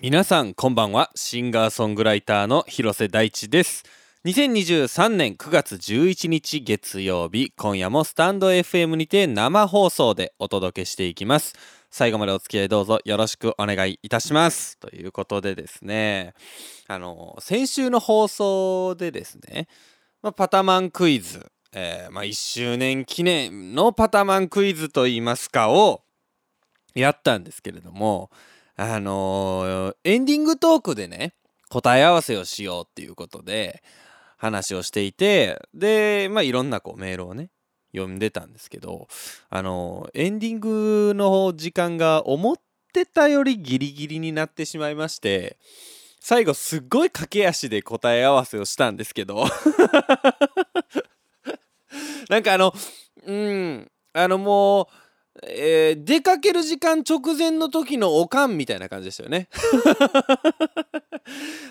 皆さんこんばんは。シンガーソングライターの広瀬大地です。2023年9月11日月曜日今夜もスタンド FM にて生放送でお届けしていきます。最後までお付き合いどうぞよろしくお願いいたします。ということでですね。あの先週の放送でですね、まあ、パタマンクイズ、えー、まあ、1周年記念のパタマンクイズといいますかをやったんですけれどもあのー、エンディングトークでね答え合わせをしようっていうことで話をしていてでまあいろんなこうメールをね読んでたんですけどあのー、エンディングの時間が思ってたよりギリギリになってしまいまして最後すっごい駆け足で答え合わせをしたんですけど。なんかあのうんあのもうえー、出かける時間直前の時のおかんみたいな感じですよね。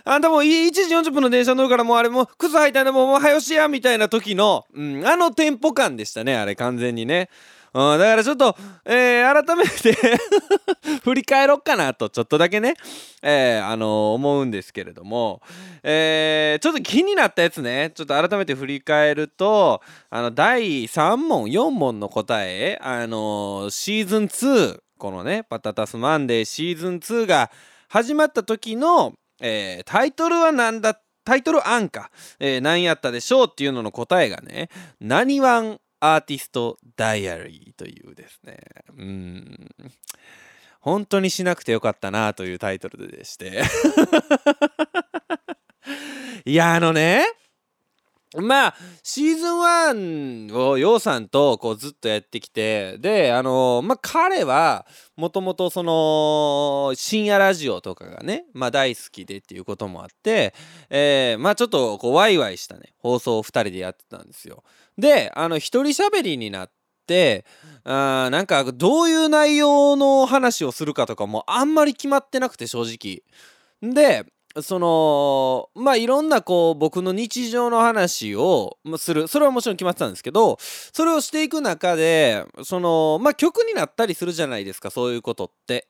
あんたもう1時40分の電車乗るからもうあれもう靴履いたんでもうもう早しやみたいな時の、うん、あのテンポ感でしたねあれ完全にね。うん、だからちょっと、えー、改めて 振り返ろっかなとちょっとだけね、えー、あのー、思うんですけれども、えー、ちょっと気になったやつね。ちょっと改めて振り返るとあの第3問4問の答えあのシーズン2このね「パタタスマンデー」シーズン2が始まった時の、えタイトルは何だタイトル案か、え何やったでしょうっていうのの答えがね「何ワンアーティストダイアリーというですね、うん、本当にしなくてよかったなというタイトルでして。いや、あのね、まあシーズン1をようさんとこうずっとやってきてであのまあ彼はもともとその深夜ラジオとかがねまあ大好きでっていうこともあってえー、まあちょっとこうワイワイしたね放送を2人でやってたんですよ。であの一人喋りになってあなんかどういう内容の話をするかとかもあんまり決まってなくて正直。でそのまあいろんなこう僕の日常の話をするそれはもちろん決まってたんですけどそれをしていく中でそのまあ曲になったりするじゃないですかそういうことって。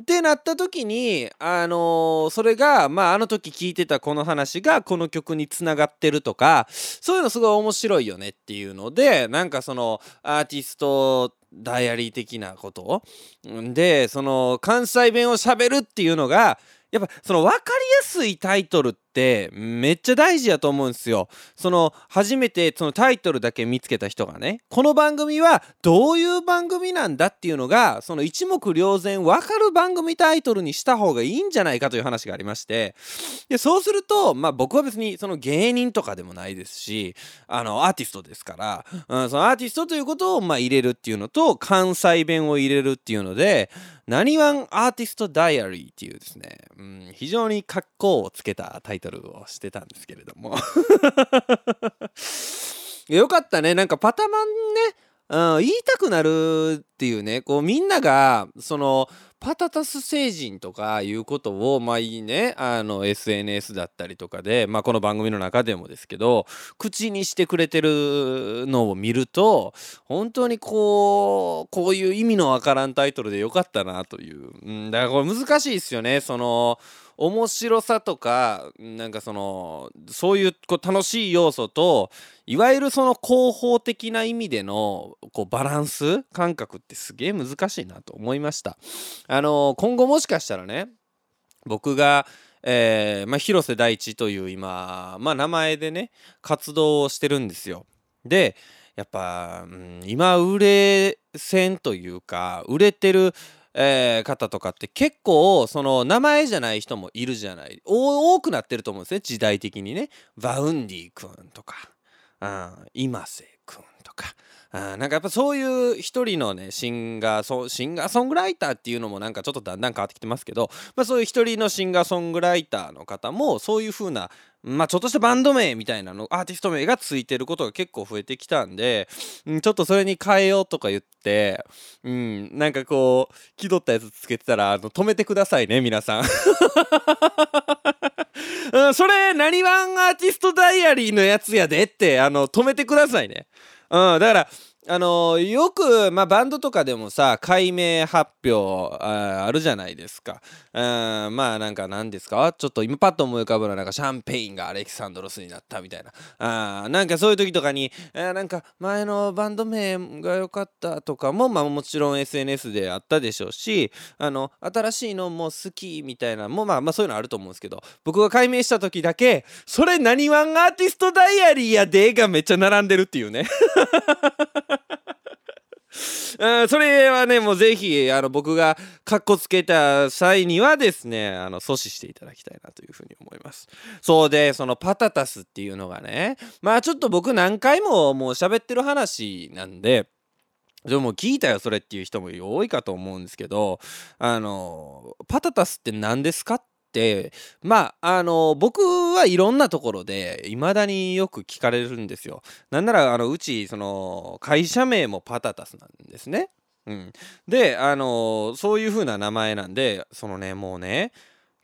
ってなった時にあのそれがまああの時聞いてたこの話がこの曲につながってるとかそういうのすごい面白いよねっていうのでなんかそのアーティストダイアリー的なことでその関西弁をしゃべるっていうのがやっぱその分かりやすいタイトルってめっちゃ大事やと思うんですよ。その初めてそのタイトルだけ見つけた人がねこの番組はどういう番組なんだっていうのがその一目瞭然分かる番組タイトルにした方がいいんじゃないかという話がありましてでそうするとまあ僕は別にその芸人とかでもないですしあのアーティストですから、うん、そのアーティストということをまあ入れるっていうのと関西弁を入れるっていうので何ワンアーティストダイアリーっていうですね、うん、非常に格好をつけたタイトルをしてたんですけれども。よかったね。なんかパタマンね、うん、言いたくなるっていうね。こうみんながそのパタタス星人とかいうことをまあいいね。あの SNS だったりとかで、まあ、この番組の中でもですけど口にしてくれてるのを見ると本当にこうこういう意味のわからんタイトルでよかったなという、うん、だからこれ難しいですよね。その面白さとかなんかそのそういうこう楽しい要素といわゆるその広報的な意味でのこうバランス感覚ってすげえ難しいなと思いました。あの今後もしかしたらね僕がえー、まあ、広瀬大地という今、まあ、名前でね活動をしてるんですよ。でやっぱ、うん、今売れ線というか売れてるえー、方とかって結構その名前じゃない人もいるじゃない。多くなってると思うんですね。時代的にね。 Vaundy 君とか、うん、今瀬君とか。あなんかやっぱそういう一人のねシンガーソシンガーソングライターっていうのもなんかちょっとだんだん変わってきてますけど、まあ、そういう一人のシンガーソングライターの方もそういう風なまあちょっとしたバンド名みたいなのアーティスト名がついてることが結構増えてきたんで、うん、ちょっとそれに変えようとか言って、うん、なんかこう気取ったやつつけてたらあの止めてくださいね皆さん。それ何ワンアーティストダイアリーのやつやでってあの止めてくださいね。うん、だからあのよく、まあ、バンドとかでもさ解明発表あるじゃないですか。あまあなんか何ですか？ちょっと今パッと思い浮かぶのはなんかシャンペインがアレキサンドロスになったみたいな。あなんかそういう時とかにあなんか前のバンド名が良かったとかも、まあ、もちろん SNS であったでしょうしあの新しいのも好きみたいなもまあまあそういうのあると思うんですけど僕が解明した時だけそれ何ワンアーティストダイアリーやでがめっちゃ並んでるっていうね。それはねもうぜひあの僕がかっこつけた際にはですねあの阻止していただきたいなというふうに思います。そうでそのパタタスっていうのがねまあちょっと僕何回ももう喋ってる話なんででも聞いたよそれっていう人も多いかと思うんですけどあのパタタスって何ですかってまああの僕はいろんなところで未だによく聞かれるんですよ。なんならあのうちその会社名もパタタスなんですね。うん、であのそういう風な名前なんでそのねもうね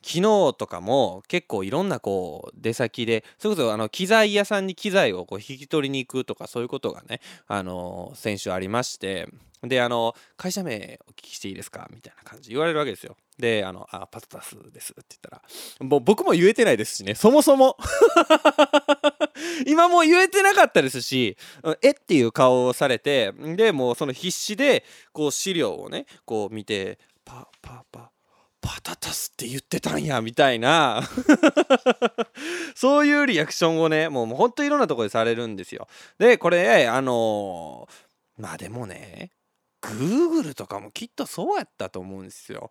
昨日とかも結構いろんなこう出先でそれこそあの機材屋さんに機材をこう引き取りに行くとかそういうことがねあの先週ありましてであの会社名お聞きしていいですか？みたいな感じ言われるわけですよ。であのあパタタスですって言ったらもう僕も言えてないですしね。そもそも。今もう言えてなかったですしえっていう顔をされてでもうその必死でこう資料をねこう見てパパパパタタスって言ってたんやみたいな。そういうリアクションをねもうほんといろんなとこでされるんですよ。でこれあのー、まあでもね Google とかもきっとそうやったと思うんですよ。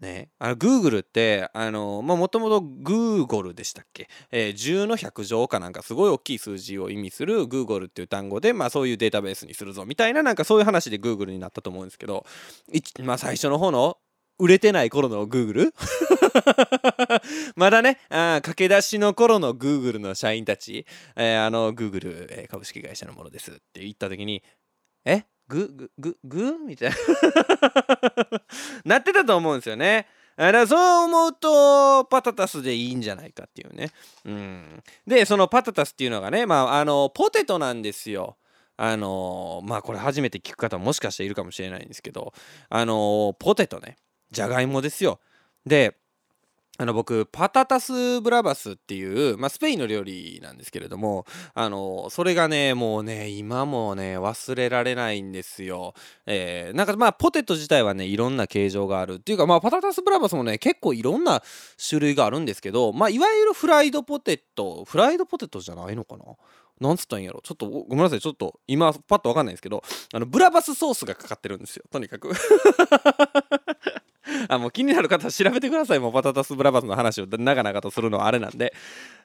ね、あの Google ってあのもともと Google でしたっけ、えー、10の100乗かなんかすごい大きい数字を意味する Google っていう単語で、まあ、そういうデータベースにするぞみたいななんかそういう話で Google になったと思うんですけどまあ、最初の方の売れてない頃の Google まだねあ駆け出しの頃の Google の社員たち、えー、あの Google、え、株式会社のものです。って言った時にえ？ググググみたいな。なってたと思うんですよね。だからそう思うとパタタスでいいんじゃないかっていうね。うん、でそのパタタスっていうのがね、まあ、あのポテトなんですよ。あのまあこれ初めて聞く方もしかしているかもしれないんですけどあのポテトね。じゃがいもですよ。であの僕パタタスブラバスっていう、まあ、スペインの料理なんですけれどもあのそれがねもうね今もね忘れられないんですよ、えー、なんかまあポテト自体はねいろんな形状があるっていうかまあパタタスブラバスもね結構いろんな種類があるんですけどまあいわゆるフライドポテトフライドポテトじゃないのかな？なんつったんやろ？ちょっとごめんなさいちょっと今パッとわかんないですけどあのブラバスソースがかかってるんですよ。とにかく。あもう気になる方は調べてください。もうパタタスブラバスの話を長々とするのはあれなんで。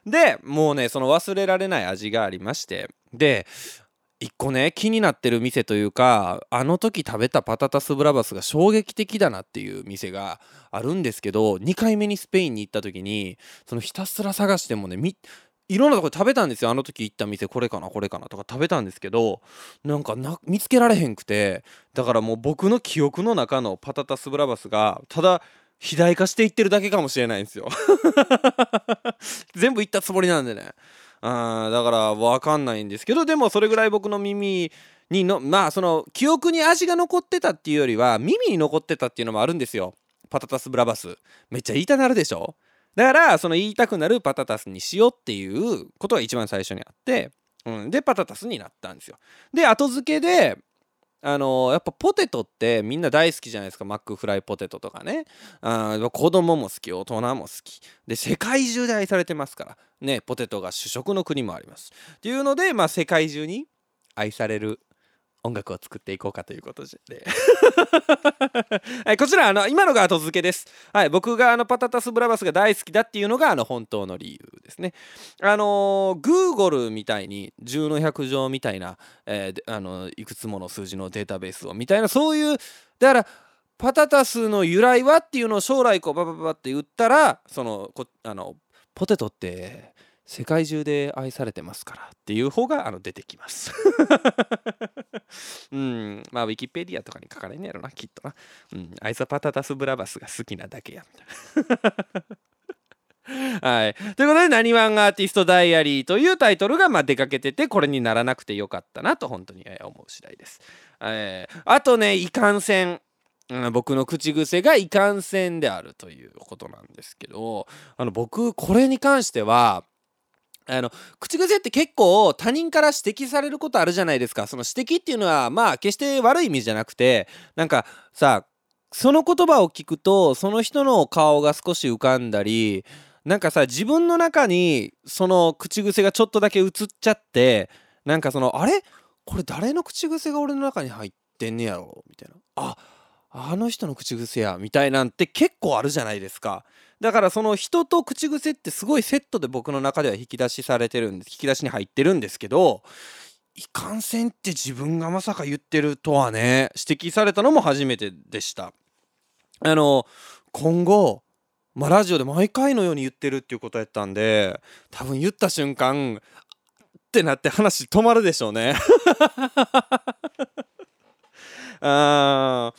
でもうねその忘れられない味がありまして。で一個ね気になってる店というかあの時食べたパタタスブラバスが衝撃的だなっていう店があるんですけど2回目にスペインに行った時にそのひたすら探してもねいろんなとこ食べたんですよ。あの時行った店これかなこれかなとか食べたんですけどなんか見つけられへんくてだからもう僕の記憶の中のパタタスブラバスがただ肥大化していってるだけかもしれないんですよ。全部行ったつもりなんでね。あだから分かんないんですけどでもそれぐらい僕の耳にのまあその記憶に味が残ってたっていうよりは耳に残ってたっていうのもあるんですよ。パタタスブラバス。めっちゃ言いたなるでしょ？だからその言いたくなるパタタスにしようっていうことが一番最初にあって、うん、でパタタスになったんですよ。で後付けであの、やっぱポテトってみんな大好きじゃないですか。マックフライポテトとかね。あ子供も好き大人も好き。で世界中で愛されてますから。ねポテトが主食の国もあります。っていうのでまあ世界中に愛される音楽を作っていこうかということで。はい、こちらあの今のが後付けです、はい、僕があのパタタスブラバスが大好きだっていうのがあの本当の理由ですね。あのー、Google みたいに10の100乗みたいな、えー、あのいくつもの数字のデータベースをみたいなそういうだからパタタスの由来はっていうのを将来こうババババって言ったらそのこあのポテトって世界中で愛されてますからっていう方があの出てきます うん、まあ、ウィキペディアとかに書かれんやろな、きっとな。うん、アイスパタタスブラバスが好きなだけや、みたいな。はい。ということで、なにわんアーティストダイアリーというタイトルが、まあ、出かけてて、これにならなくてよかったなと、本当に思う次第です。えー、あとね、いかんせん。僕の口癖がいかんせんであるということなんですけど、あの、僕、これに関しては、あの口癖って結構他人から指摘されることあるじゃないですか。その指摘っていうのはまあ決して悪い意味じゃなくてなんかさその言葉を聞くとその人の顔が少し浮かんだりなんかさ自分の中にその口癖がちょっとだけ映っちゃってなんかそのあれ？これ誰の口癖が俺の中に入ってんねやろ？みたいな。ああの人の口癖や。みたいなんて結構あるじゃないですか。だからその人と口癖ってすごいセットで僕の中では引き出しされてるんです。引き出しに入ってるんですけどいかんせんって自分がまさか言ってるとはね指摘されたのも初めてでした。あの今後まあ、ラジオで毎回のように言ってるっていうことやったんで多分言った瞬間ってなって話止まるでしょうね。あ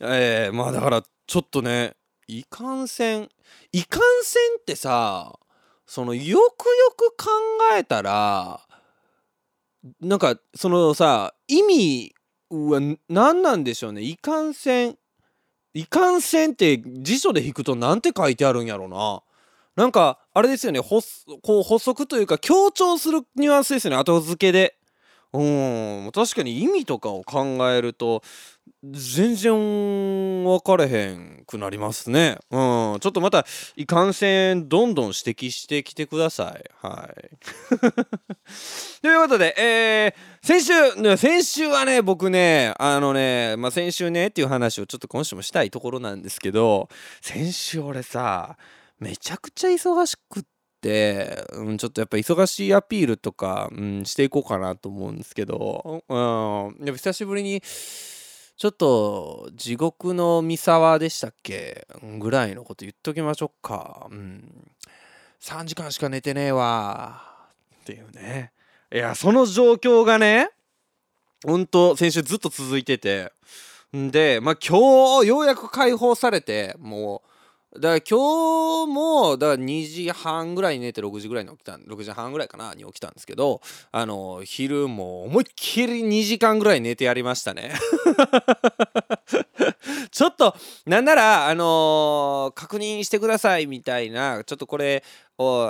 えー、まあだからちょっとねいかんせんいかんせんってさそのよくよく考えたらなんかそのさ意味は何なんでしょうね。いかんせんいかんせんって辞書で引くと何て書いてあるんやろな。なんかあれですよね。こう補足というか強調するニュアンスですよね。後付けで。うん。確かに意味とかを考えると全然分かれへんくなりますね。うん。ちょっとまた、いかんせん、どんどん指摘してきてください。はい。ということで、えー、先週、先週はね、僕ね、あのね、まあ、先週ねっていう話をちょっと今週もしたいところなんですけど、先週俺さ、めちゃくちゃ忙しくって、うん、ちょっとやっぱ忙しいアピールとか、うん、していこうかなと思うんですけど、うん、やっぱ久しぶりに、ちょっと地獄の三沢でしたっけ？ぐらいのこと言っときましょうか。うん。3時間しか寝てねえわ。っていうね。いや、その状況がね、ほんと先週ずっと続いてて。んで、まあ今日ようやく解放されて、もう、だから今日もだから2時半ぐらいに寝て6時ぐらいに起きた6時半ぐらいかなに起きたんですけどあの昼も思いっきり2時間ぐらい寝てやりましたね。ちょっとなんならあの、確認してくださいみたいなちょっとこれ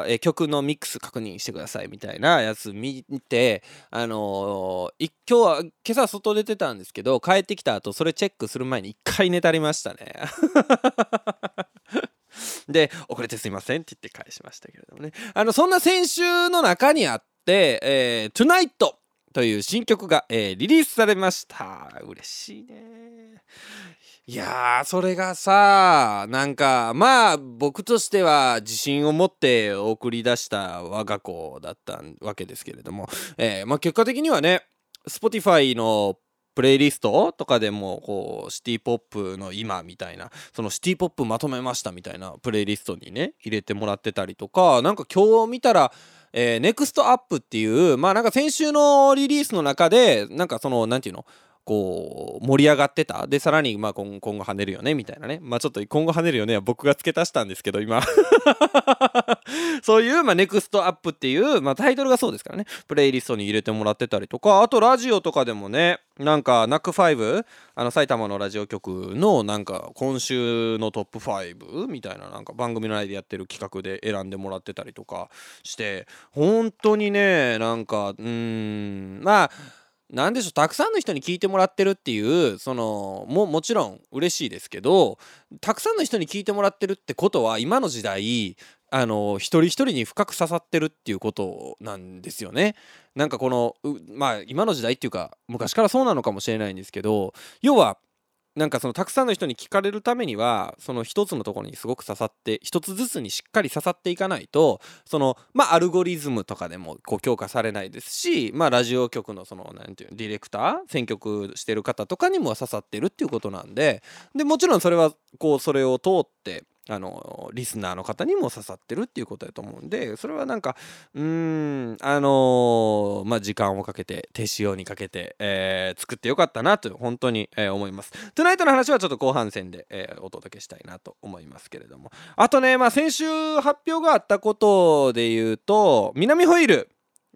え曲のミックス確認してくださいみたいなやつ見てあのー、今日は今朝外出てたんですけど帰ってきた後それチェックする前に1回寝たりましたね で、遅れてすいませんって言って返しましたけれどもね。あの、そんな先週の中にあって、えー、Tonight という新曲が、えー、リリースされました。嬉しいね。いや、それがさ、なんか、まあ、僕としては自信を持って送り出した我が子だったわけですけれども、えー、まあ結果的にはね、Spotify のプレイリストとかでもこうシティポップの今みたいなそのシティポップまとめましたみたいなプレイリストにね入れてもらってたりとかなんか今日見たらえー、ネクストアップっていうまあなんか先週のリリースの中でなんかその何て言うのこう盛り上がってた。でさらにまあ今今後跳ねるよねみたいなね。まあちょっと今後跳ねるよねは僕が付け足したんですけど今。そういう、まあ、ネクストアップっていう、まあ、タイトルがそうですからね。プレイリストに入れてもらってたりとか。あとラジオとかでもねなんか NACK5あの埼玉のラジオ局のなんか今週のトップ5みたいななんか番組内でやってる企画で選んでもらってたりとかして。本当にねなんかうんまあ何でしょうたくさんの人に聞いてもらってるっていうそのももちろん嬉しいですけどたくさんの人に聞いてもらってるってことは今の時代あの一人一人に深く刺さってるっていうことなんですよね。なんかこのまあ今の時代っていうか昔からそうなのかもしれないんですけど要はなんかそのたくさんの人に聞かれるためにはその一つのところにすごく刺さって一つずつにしっかり刺さっていかないとそのまあアルゴリズムとかでもこう強化されないですしまあラジオ局のその何て言うディレクター選曲してる方とかにも刺さってるっていうことなんででもちろんそれはこうそれを通ってあのリスナーの方にも刺さってるっていうことだと思うんでそれはなんかうんあのまあ時間をかけて手塩にかけて、えー、作ってよかったなと本当に、えー、思います。トゥナイトの話はちょっと後半戦で、えー、お届けしたいなと思いますけれどもあとねまあ先週発表があったことで言うと南ホイール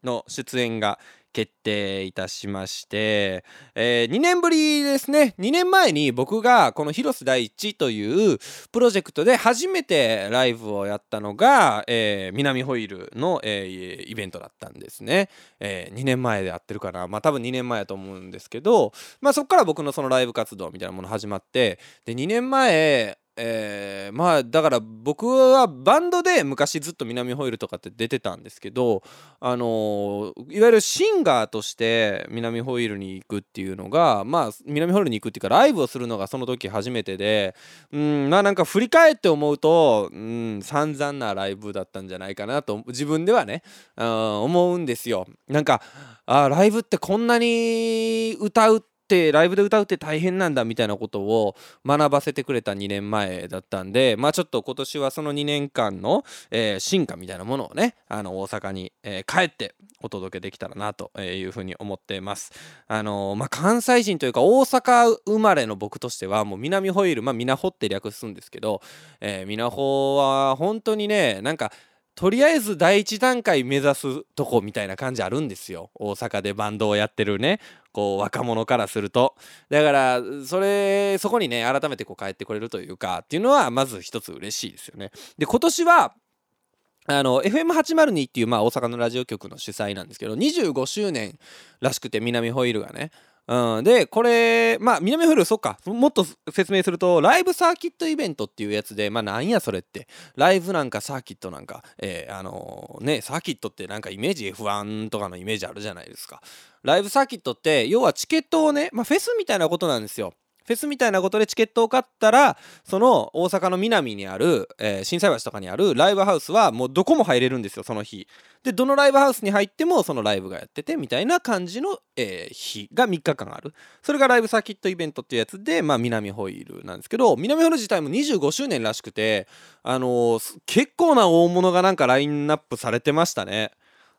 の出演が決定いたしまして、えー、2年ぶりですね。2年前に僕がこの広瀬第一というプロジェクトで初めてライブをやったのが、えー、南ホイールの、えー、イベントだったんですね、え、2年前でやってるかな。まあ多分2年前やと思うんですけど、まあ、そこから僕のそのライブ活動みたいなもの始まってで2年前えー、まあだから僕はバンドで昔ずっと南ホイールとかって出てたんですけどあのー、いわゆるシンガーとして南ホイールに行くっていうのがまあ南ホイールに行くっていうかライブをするのがその時初めてでうんまあなんか振り返って思うとうん散々なライブだったんじゃないかなと自分ではね思うんですよ。なんかあライブってこんなに歌うってってライブで歌うって大変なんだみたいなことを学ばせてくれた2年前だったんでまあちょっと今年はその2年間の、えー、進化みたいなものをねあの大阪に、えー、帰ってお届けできたらなというふうに思ってます。あのー、まあ、関西人というか大阪生まれの僕としてはもう南ホイールまあみなほって略すんですけど、えー、みなほは本当にねなんかとりあえず第一段階目指すとこみたいな感じあるんですよ。大阪でバンドをやってるね。こう若者からすると。だからそれそこにね改めてこう帰ってこれるというかっていうのはまず一つ嬉しいですよね。で今年はあの FM802 っていうまあ大阪のラジオ局の主催なんですけど25周年らしくて南ホイールがね。うん、でこれまあ南フルそっか。もっと説明するとライブサーキットイベントっていうやつでまあなんやそれって。ライブなんかサーキットなんかえー、あのー、ねサーキットってなんかイメージ F1 とかのイメージあるじゃないですか。ライブサーキットって要はチケットをねまあフェスみたいなことなんですよ。フェスみたいなことでチケットを買ったらその大阪の南にある、えー、震災橋とかにあるライブハウスはもうどこも入れるんですよその日。でどのライブハウスに入ってもそのライブがやっててみたいな感じの、えー、日が3日間ある。それがライブサーキットイベントっていうやつで、まあ、南ホイールなんですけど南ホイール自体も25周年らしくてあのー、結構な大物がなんかラインナップされてましたね。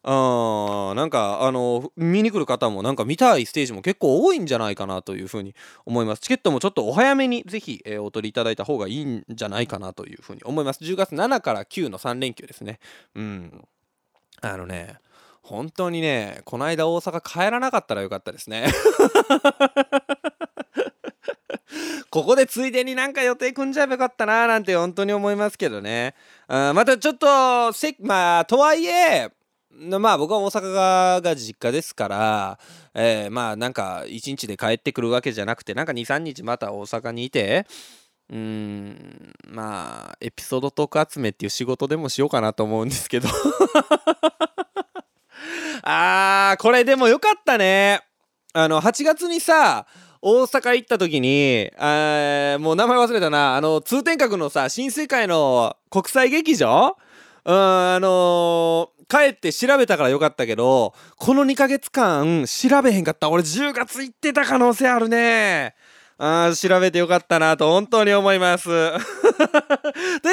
あなんかあの見に来る方もなんか見たいステージも結構多いんじゃないかなというふうに思います。チケットもちょっとお早めにぜひ、えー、お取りいただいた方がいいんじゃないかなというふうに思います。10月7から9の3連休ですね。うん。あのね本当にねこの間大阪帰らなかったらよかったですね。ここでついでになんか予定組んじゃえばよかったななんて本当に思いますけどね。あまたちょっとせまあとはいえまあ僕は大阪が実家ですから、えー、まあなんか1日で帰ってくるわけじゃなくてなんか23日また大阪にいてうんまあエピソードトーク集めっていう仕事でもしようかなと思うんですけど。あーこれでもよかったね。あの8月にさ大阪行った時にあもう名前忘れたな。あの通天閣のさ新世界の国際劇場？うんあのー帰って調べたからよかったけどこの2ヶ月間調べへんかった。俺10月行ってた可能性あるね。あ調べてよかったなと本当に思います。とい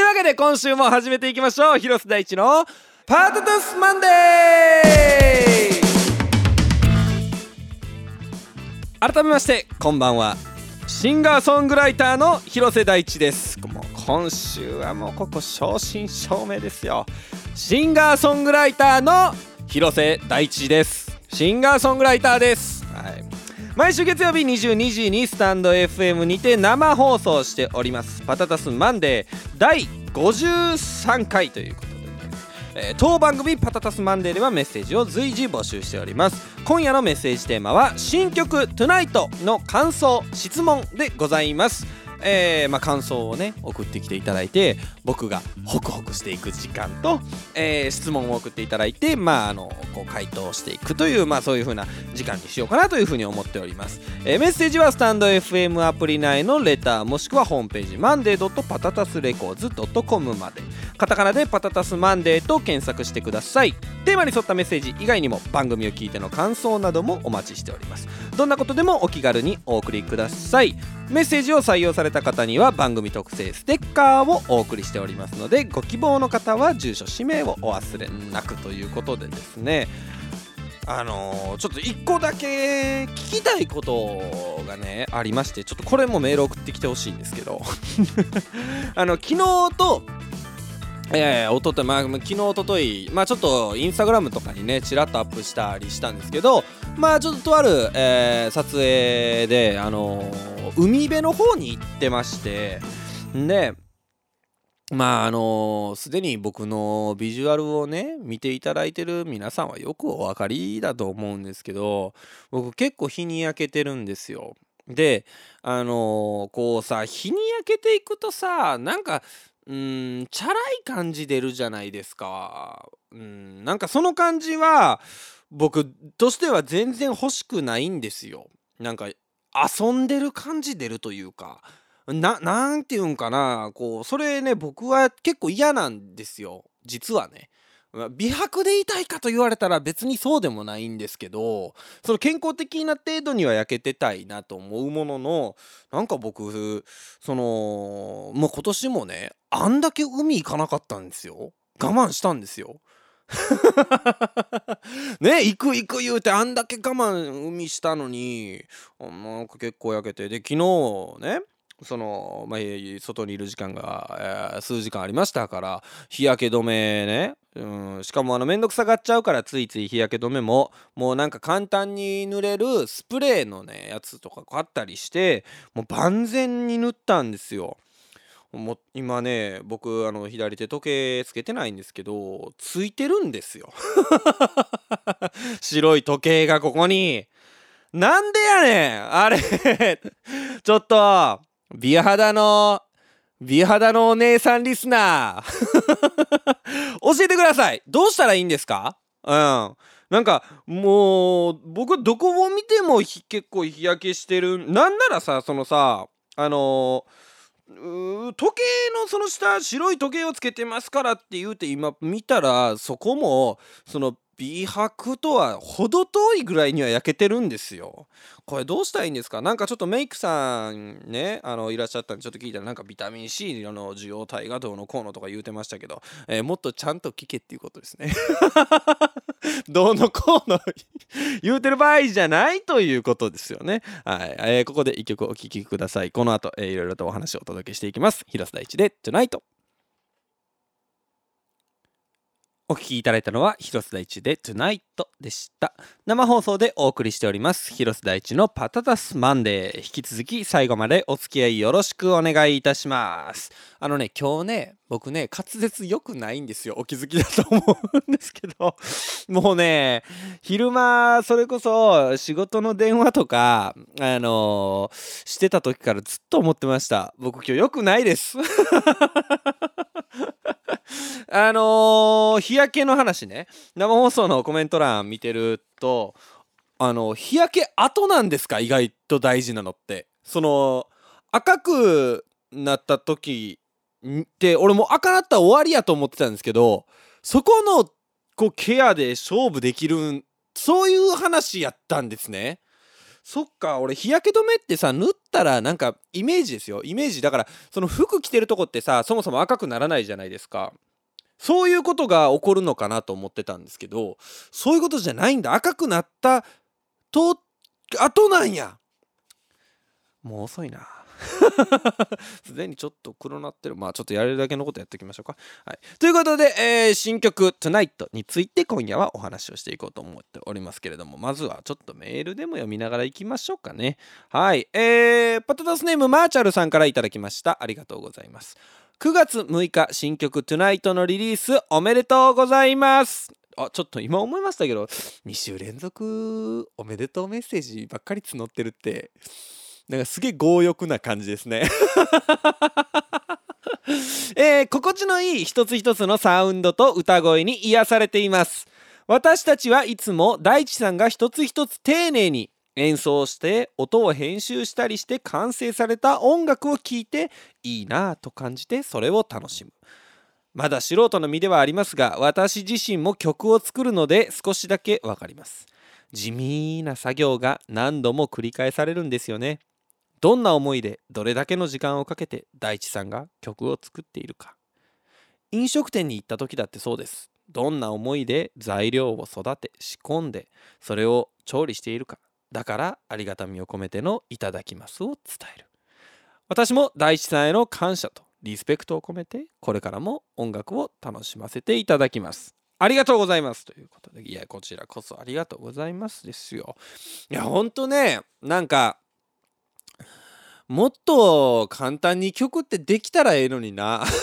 うわけで今週も始めていきましょう。広瀬大地のパートトスマンデー。改めましてこんばんは。シンガーソングライターの広瀬大地です。もう今週はもうここ正真正銘ですよ。シンガーソングライターの広瀬大地です。シンガーソングライターです、はい、毎週月曜日22時にスタンド FM にて生放送しております。パタタスマンデー第53回ということでえー、当番組「パタタスマンデー」ではメッセージを随時募集しております。今夜のメッセージテーマは新曲「TONIGHT」の感想質問でございます。えー、まあ、感想をね送ってきていただいて僕がホクホクしていく時間と、えー、質問を送っていただいてまああのこう回答していくというまあそういう風な時間にしようかなという風に思っております、えー、メッセージはスタンド FM アプリ内のレターもしくはホームページマンデー .patatasrecords.com まで。カタカナでパタタスマンデーと検索してください。テーマに沿ったメッセージ以外にも番組を聞いての感想などもお待ちしております。どんなことでもお気軽にお送りください。メッセージを採用された方には番組特製ステッカーをお送りしておりますのでご希望の方は住所氏名をお忘れなくということでですね。あのー、ちょっと1個だけ聞きたいことがねありましてちょっとこれもメール送ってきてほしいんですけど。あの昨日とえー、おとと、まあ、昨日、おととい、まあ、ちょっとインスタグラムとかにね、ちらっとアップしたりしたんですけど、まあ、ちょっととある、えー、撮影で、あのー、海辺の方に行ってまして、で、まああのす、でに僕のビジュアルをね見ていただいてる皆さんはよくお分かりだと思うんですけど僕結構日に焼けてるんですよ。であのー、こうさ日に焼けていくとさなんかうんチャラい感じ出るじゃないですか。うんなんかその感じは僕としては全然欲しくないんですよ。なんか遊んでる感じ出るというか。な、なんていうんかな、こう、それね、僕は結構嫌なんですよ。実はね。美白でいたいかと言われたら別にそうでもないんですけどその健康的な程度には焼けてたいなと思うもののなんか僕そのもう今年もねあんだけ海行かなかったんですよ。我慢したんですよ。ね行く行く言うてあんだけ我慢海したのになんか結構焼けてで昨日ねその、まあ、外にいる時間が、えー、数時間ありましたから日焼け止めね、うん、しかもあの面倒くさがっちゃうからついつい日焼け止めももうなんか簡単に塗れるスプレーのねやつとか買ったりしてもう万全に塗ったんですよ。も今ね僕あの左手時計つけてないんですけどついてるんですよ。白い時計がここに。なんでやねんあれ。ちょっと美肌の、美肌のお姉さんリスナー。教えてください。どうしたらいいんですか？うん。なんかもう僕どこを見ても結構日焼けしてる。なんならさそのさあのー、時計のその下白い時計をつけてますからって言うて今見たらそこもその美白とは程遠いぐらいには焼けてるんですよ。これどうしたらいいんですか？なんかちょっとメイクさんねあのいらっしゃったんでちょっと聞いたらなんかビタミン C の受容体がどうのこうのとか言うてましたけど、えー、もっとちゃんと聞けっていうことですね。どうのこうの言うてる場合じゃないということですよね。はい、えー、ここで一曲お聴きください。この後、えー、いろいろとお話をお届けしていきます。広瀬大地で Tonight。お聴きいただいたのは広瀬大地で Tonight でした。生放送でお送りしております広瀬大地のパタタスマンデー。引き続き最後までお付き合いよろしくお願いいたします。あのね今日ね僕ね滑舌良くないんですよ。お気づきだと思うんですけど。もうね昼間それこそ仕事の電話とかあのー、してた時からずっと思ってました。僕今日良くないです。あのー、日焼けの話ね。生放送のコメント欄見てるとあの日焼け後なんですか？意外と大事なのって。その赤くなった時って俺も赤なったら終わりやと思ってたんですけどそこのこうケアで勝負できるそういう話やったんですね。そっか俺日焼け止めってさ塗ったらなんかイメージですよ。イメージだからその服着てるとこってさそもそも赤くならないじゃないですか。そういうことが起こるのかなと思ってたんですけどそういうことじゃないんだ。赤くなったと後なんや。もう遅いな。すでにちょっと黒なってる。まあちょっとやれるだけのことやっておきましょうか、はい、ということで、えー、新曲「Tonight」について今夜はお話をしていこうと思っておりますけれども。まずはちょっとメールでも読みながらいきましょうかね。はい。えー、パタタスネームマーチャルさんからいただきました。ありがとうございます。9月6日新曲 Tonight のリリースおめでとうございます。あちょっと今思いましたけど2週連続おめでとうメッセージばっかり募ってるって。なんかすげえ強欲な感じですね。えー、心地のいい一つ一つのサウンドと歌声に癒されています。私たちはいつも大地さんが一つ一つ丁寧に演奏して音を編集したりして完成された音楽を聴いていいなぁと感じてそれを楽しむ。まだ素人の身ではありますが私自身も曲を作るので少しだけわかります。地味な作業が何度も繰り返されるんですよね。どんな思いでどれだけの時間をかけて大地さんが曲を作っているか。飲食店に行った時だってそうです。どんな思いで材料を育て仕込んでそれを調理しているか。だからありがたみを込めてのいただきますを伝える。私も大地さんへの感謝とリスペクトを込めてこれからも音楽を楽しませていただきます。ありがとうございますということで。いやこちらこそありがとうございますですよ。いやほんとねなんかもっと簡単に曲ってできたらええのにな。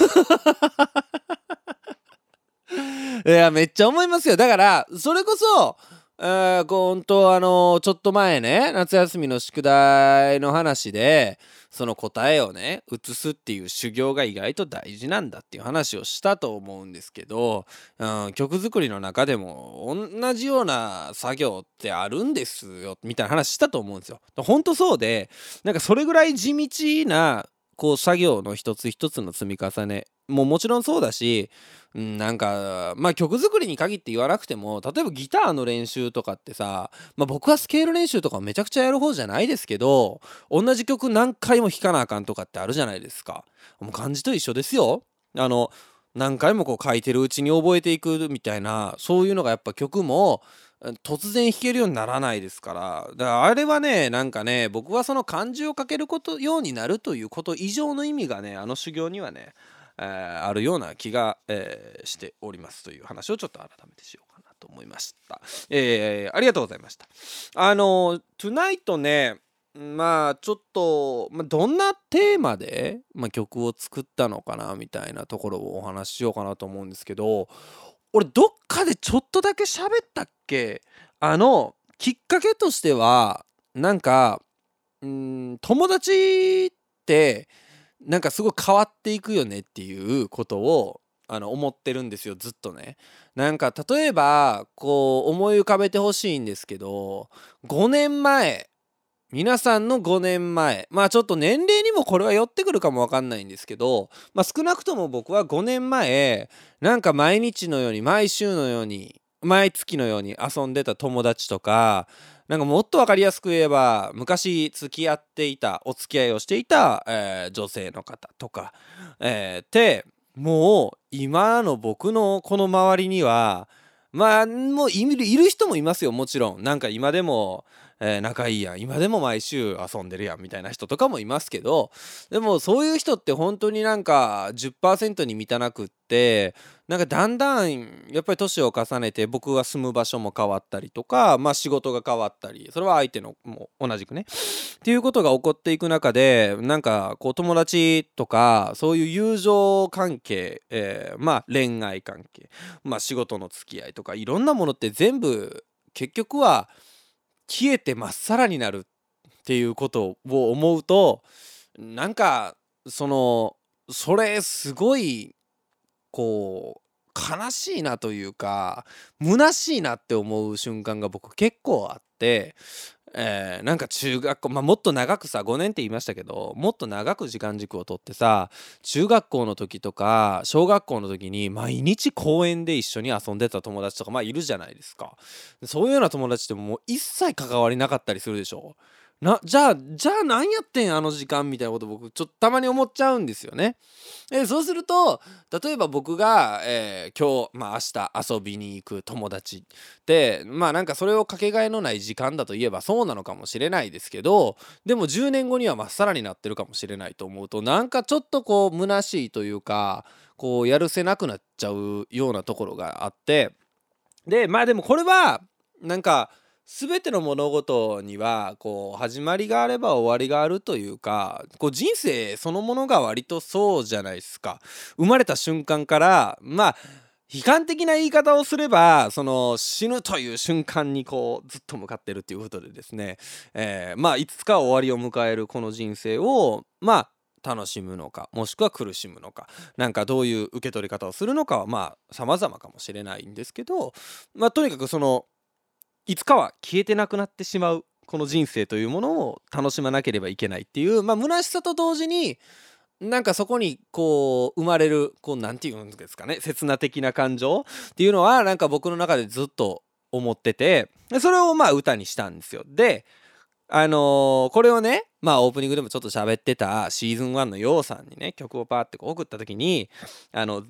いやめっちゃ思いますよ。だからそれこそえー、本当あのちょっと前ね夏休みの宿題の話でその答えをね移すっていう修行が意外と大事なんだっていう話をしたと思うんですけど、うん、曲作りの中でも同じような作業ってあるんですよみたいな話したと思うんですよ。本当そうでなんかそれぐらい地道なこう作業の一つ一つの積み重ねももちろんそうだし、うん、なんかまあ曲作りに限って言わなくても例えばギターの練習とかってさ、まあ、僕はスケール練習とかめちゃくちゃやる方じゃないですけど同じ曲何回も弾かなあかんとかってあるじゃないですか。もう漢字と一緒ですよ。あの何回もこう書いてるうちに覚えていくみたいなそういうのがやっぱ曲も突然弾けるようにならないですから。だからあれはねなんかね僕はその漢字を書けることようになるということ以上の意味がねあの修行にはね、えー、あるような気が、えー、しておりますという話をちょっと改めてしようかなと思いました、えー、ありがとうございました。あの「トゥナイトねまあちょっと、どんなテーマで、まあ、曲を作ったのかなみたいなところをお話ししようかなと思うんですけど俺どっかでちょっとだけ喋ったっけ？あのきっかけとしてはなんかうん友達ってなんかすごい変わっていくよねっていうことをあの思ってるんですよずっとね。なんか例えばこう思い浮かべてほしいんですけど5年前皆さんの5年前。まあちょっと年齢にもこれは寄ってくるかもわかんないんですけど、まあ、少なくとも僕は5年前なんか毎日のように毎週のように毎月のように遊んでた友達とかなんかもっと分かりやすく言えば昔付き合っていたお付き合いをしていた、えー、女性の方とか、えー、ってもう今の僕のこの周りにはまあもういる人もいますよもちろん。なんか今でもえー、仲いいやん。今でも毎週遊んでるやんみたいな人とかもいますけどでもそういう人って本当になんか10%に満たなくってなんかだんだんやっぱり年を重ねて僕が住む場所も変わったりとか、まあ、仕事が変わったりそれは相手のも同じくね。っていうことが起こっていく中でなんかこう友達とかそういう友情関係、えー、まあ恋愛関係、まあ、仕事の付き合いとかいろんなものって全部結局は消えてまっさらになるっていうことを思うとなんかそのそれすごいこう悲しいなというか虚しいなって思う瞬間が僕結構あってえー、なんか中学校、まあ、もっと長くさ5年って言いましたけどもっと長く時間軸をとってさ中学校の時とか小学校の時に毎日公園で一緒に遊んでた友達とかまあいるじゃないですか。そういうような友達ってもう一切関わりなかったりするでしょ。なじゃあじゃあ何やってんあの時間みたいなこと僕ちょっとたまに思っちゃうんですよね。えそうすると例えば僕が、えー、今日、まあ、明日遊びに行く友達ってまあなんかそれをかけがえのない時間だといえばそうなのかもしれないですけどでも10年後にはまっさらになってるかもしれないと思うとなんかちょっとこう虚しいというかこうやるせなくなっちゃうようなところがあってでまあでもこれはなんか全ての物事にはこう始まりがあれば終わりがあるというかこう人生そのものが割とそうじゃないですか。生まれた瞬間からまあ悲観的な言い方をすればその死ぬという瞬間にこうずっと向かってるっていうことでですね、えー、まあいつか終わりを迎えるこの人生をまあ楽しむのかもしくは苦しむのかなんかどういう受け取り方をするのかはまあ様々かもしれないんですけどまあとにかくそのいつかは消えてなくなってしまうこの人生というものを楽しまなければいけないっていうまあ虚しさと同時になんかそこにこう生まれるこうなんていうんですかね刹那的な感情っていうのはなんか僕の中でずっと思っててそれをまあ歌にしたんですよ。であのー、これをねまあオープニングでもちょっと喋ってたシーズン1のようさんにね曲をパーってこう送った時にあの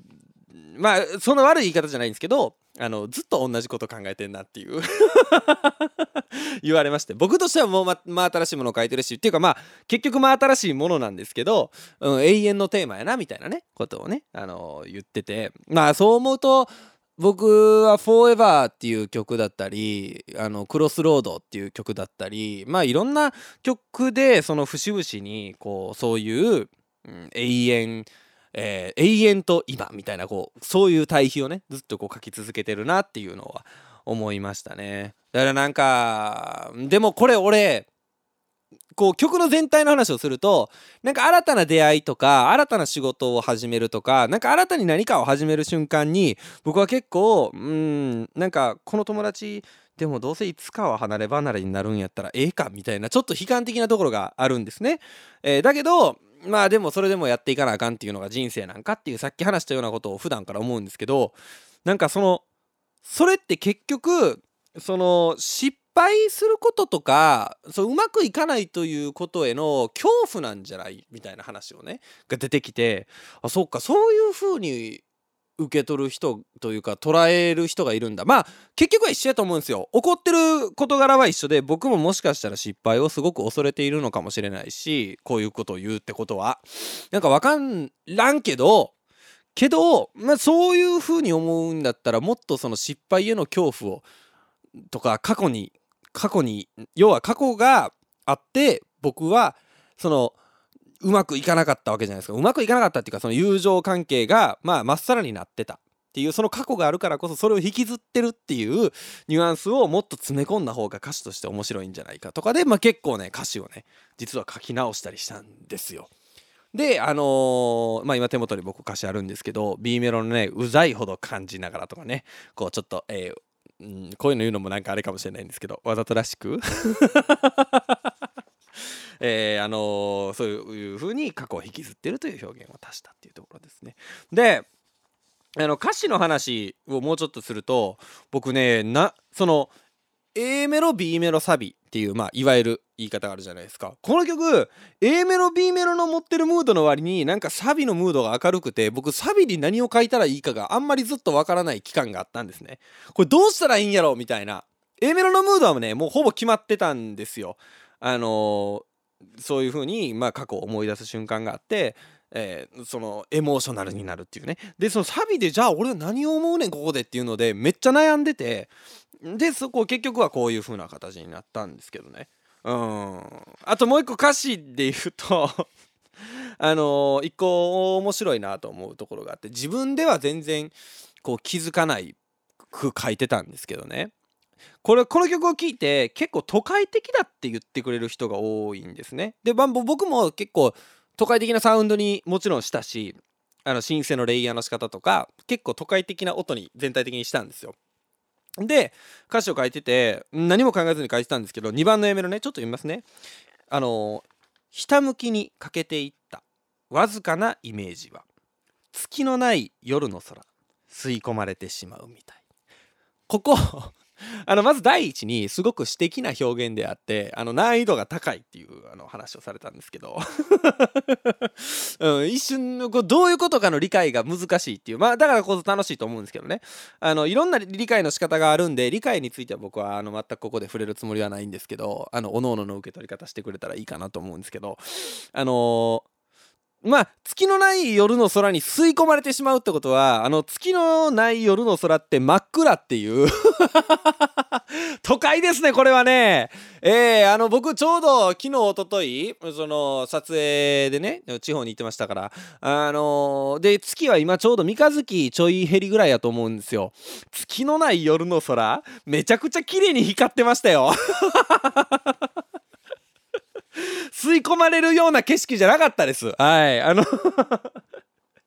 まあそんな悪い言い方じゃないんですけどあのずっと同じこと考えてんなっていう。言われまして。僕としてはもうま真新しいものを書いてるしっていうかまあ結局真新しいものなんですけど、うん、永遠のテーマやなみたいなねことをね、あの、言ってて。まあそう思うと僕は「Forever」っていう曲だったり「あのクロスロード」っていう曲だったりまあいろんな曲でその節々にこうそういう、うん、永遠えー、永遠と今みたいなこうそういう対比をねずっとこう書き続けてるなっていうのは思いましたねだからなんかでもこれ俺こう曲の全体の話をするとなんか新たな出会いとか新たな仕事を始めるとかなんか新たに何かを始める瞬間に僕は結構うんなんかこの友達でもどうせいつかは離れ離れになるんやったらええかみたいなちょっと悲観的なところがあるんですね。えー、だけどまあでもそれでもやっていかなあかんっていうのが人生なんかっていうさっき話したようなことを普段から思うんですけどなんかそのそれって結局その失敗することとかそううまくいかないということへの恐怖なんじゃない？みたいな話をねが出てきてあそっかそういうふうに受け取る人というか捉える人がいるんだ。まあ結局は一緒やと思うんですよ。怒ってる事柄は一緒で僕ももしかしたら失敗をすごく恐れているのかもしれないしこういうことを言うってことは。なんか分からんけどけど、まあ、そういうふうに思うんだったらもっとその失敗への恐怖をとか過去に過去に要は過去があって僕はそのうまくいかなかったわけじゃないですかうまくいかなかったっていうかその友情関係がまあまっさらになってたっていうその過去があるからこそそれを引きずってるっていうニュアンスをもっと詰め込んだ方が歌詞として面白いんじゃないかとかで、まあ、結構ね歌詞をね実は書き直したりしたんですよ。であのー、まあ今手元に僕歌詞あるんですけど B メロのねうざいほど感じながらとかねこうちょっと、えー、うん、こういうの言うのもなんかあれかもしれないんですけどわざとらしくえー、あの、そういう風に過去を引きずってるという表現を足したっていうところですね。であの歌詞の話をもうちょっとすると僕ねなその A メロ B メロサビっていうまあいわゆる言い方があるじゃないですか。この曲 A メロ B メロの持ってるムードの割になんかサビのムードが明るくて僕サビに何を書いたらいいかがあんまりずっとわからない期間があったんですね。これどうしたらいいんやろみたいな。A メロのムードはねもうほぼ決まってたんですよ。あの、そういう風にまあ過去を思い出す瞬間があってえー、そのエモーショナルになるっていうね。でそのサビでじゃあ俺は何を思うねんここでっていうのでめっちゃ悩んでてでそこ結局はこういう風な形になったんですけどね。うん。あともう一個歌詞で言うと あのー、一個面白いなと思うところがあって自分では全然こう気づかないく書いてたんですけどね。これこの曲を聴いて結構都会的だって言ってくれる人が多いんですね。で、まあ、僕も結構都会的なサウンドにもちろんしたしあのシンセのレイヤーの仕方とか結構都会的な音に全体的にしたんですよ。で歌詞を書いてて何も考えずに書いてたんですけど2番の A メロねちょっと読みますね。あのひたむきに欠けていったわずかなイメージは月のない夜の空吸い込まれてしまうみたい。ここあのまず第一にすごく詩的な表現であってあの難易度が高いっていうあの話をされたんですけど、うん、一瞬こうどういうことかの理解が難しいっていう。まあだからこそ楽しいと思うんですけどね。あのいろんな理解の仕方があるんで理解については僕はあの全くここで触れるつもりはないんですけどあの各々の受け取り方してくれたらいいかなと思うんですけど。あのーまあ月のない夜の空に吸い込まれてしまうってことはあの月のない夜の空って真っ暗っていう。都会ですねこれはね。えー、あの僕ちょうど昨日おとといその撮影でね地方に行ってましたからあのー、で月は今ちょうど三日月ちょい減りぐらいやと思うんですよ。月のない夜の空めちゃくちゃ綺麗に光ってましたよ。吸い込まれるような景色じゃなかったです。はい。あの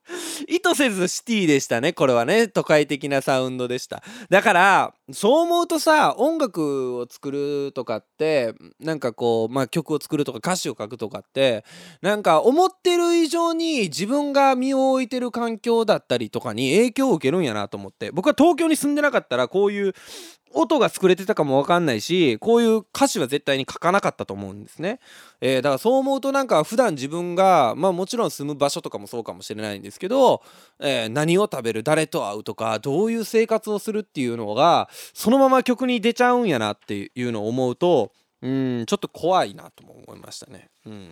意図せずシティでしたね。これはね。都会的なサウンドでした。だから、そう思うとさ音楽を作るとかってなんかこう、まあ、曲を作るとか歌詞を書くとかってなんか思ってる以上に自分が身を置いてる環境だったりとかに影響を受けるんやなと思って僕は東京に住んでなかったらこういう音が作れてたかも分かんないしこういう歌詞は絶対に書かなかったと思うんですね、えー、だからそう思うとなんか普段自分がまあもちろん住む場所とかもそうかもしれないんですけど、えー、何を食べる誰と会うとかどういう生活をするっていうのがそのまま曲に出ちゃうんやなっていうのを思うとうんちょっと怖いなとも思いましたね。うん。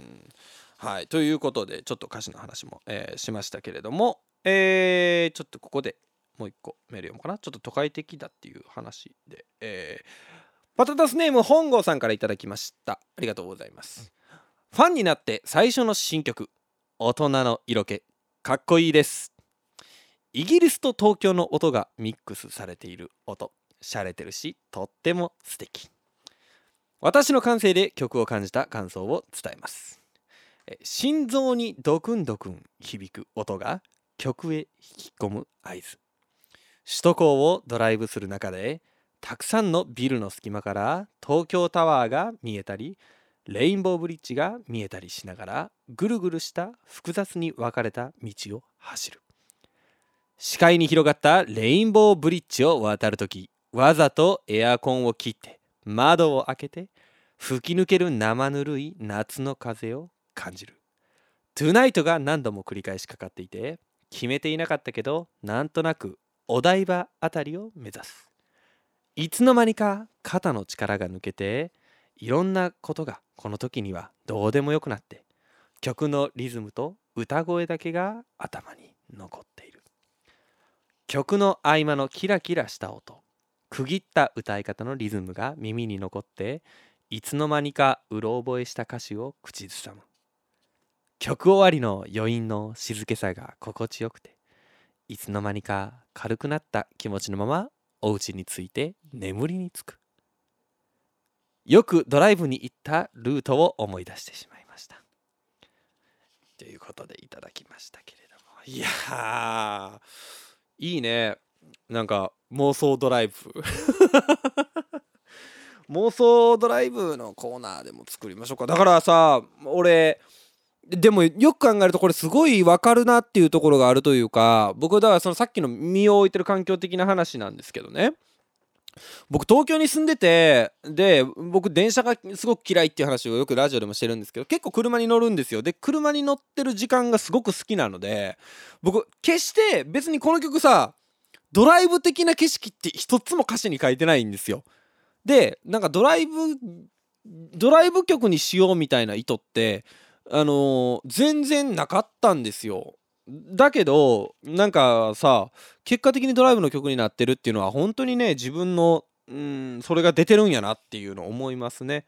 はい。ということでちょっと歌詞の話も、えー、しましたけれども、えー、ちょっとここでもう一個メール読むかな。ちょっと都会的だっていう話で、えー、パタタスネーム本郷さんから頂きました。ありがとうございます。ファンになって最初の新曲。大人の色気。かっこいいです。イギリスと東京の音がミックスされている音。洒落てるしとっても素敵。私の感性で曲を感じた感想を伝えます。心臓にドクンドクン響く音が曲へ引き込む合図首都高をドライブする中でたくさんのビルの隙間から東京タワーが見えたりレインボーブリッジが見えたりしながらぐるぐるした複雑に分かれた道を走る。視界に広がったレインボーブリッジを渡るときわざとエアコンを切って窓を開けて吹き抜ける生ぬるい夏の風を感じる。トゥナイトが何度も繰り返しかかっていて決めていなかったけどなんとなくお台場あたりを目指す。いつの間にか肩の力が抜けていろんなことがこの時にはどうでもよくなって曲のリズムと歌声だけが頭に残っている。曲の合間のキラキラした音区切った歌い方のリズムが耳に残っていつの間にかうろ覚えした歌詞を口ずさむ。曲終わりの余韻の静けさが心地よくていつの間にか軽くなった気持ちのままお家に着いて眠りにつく。よくドライブに行ったルートを思い出してしまいました。ということでいただきましたけれども。いやいいね。なんか妄想ドライブ。妄想ドライブのコーナーでも作りましょうか。だからさ俺でもよく考えるとこれすごい分かるなっていうところがあるというか僕だからそのさっきの身を置いてる環境的な話なんですけどね。僕東京に住んでてで僕電車がすごく嫌いっていう話をよくラジオでもしてるんですけど結構車に乗るんですよ。で車に乗ってる時間がすごく好きなので僕決して別にこの曲さドライブ的な景色って一つも歌詞に書いてないんですよ。でなんかドライブドライブ曲にしようみたいな意図ってあのー、全然なかったんですよ。だけどなんかさ結果的にドライブの曲になってるっていうのは本当にね自分のうんそれが出てるんやなっていうのを思いますね。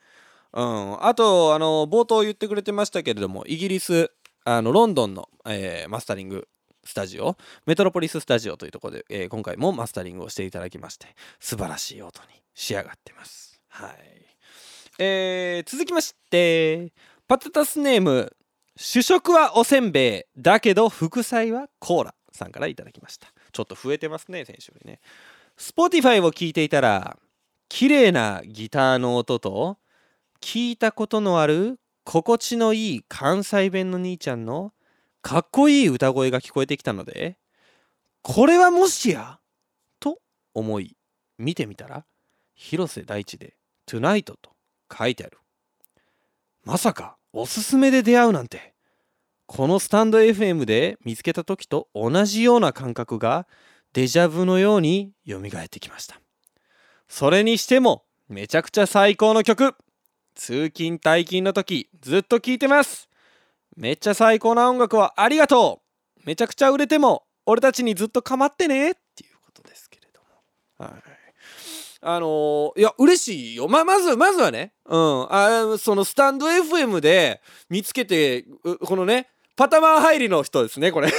うん、あとあの冒頭言ってくれてましたけれどもイギリスあのロンドンの、えー、マスタリングスタジオメトロポリススタジオというところで、えー、今回もマスタリングをしていただきまして素晴らしい音に仕上がってます。はい、えー、続きましてパタタスネーム主食はおせんべいだけど副菜はコーラさんからいただきました。ちょっと増えてますね先週にね。Spotify を聞いていたら綺麗なギターの音と聞いたことのある心地のいい関西弁の兄ちゃんのかっこいい歌声が聞こえてきたのでこれはもしや？と思い見てみたら広瀬大地で「Tonight」と書いてある。まさかおすすめで出会うなんて。このスタンド FM で見つけた時と同じような感覚がデジャブのように蘇ってきました。それにしてもめちゃくちゃ最高の曲。通勤退勤の時ずっと聴いてます。めっちゃ最高な音楽をありがとう。めちゃくちゃ売れても俺たちにずっと構ってね。っていうことですけれども。はい。あのー、いや、嬉しいよ。ま、まず、まずはね、うん、あそのスタンド FM で見つけて、このね、パタマン入りの人ですね、これ。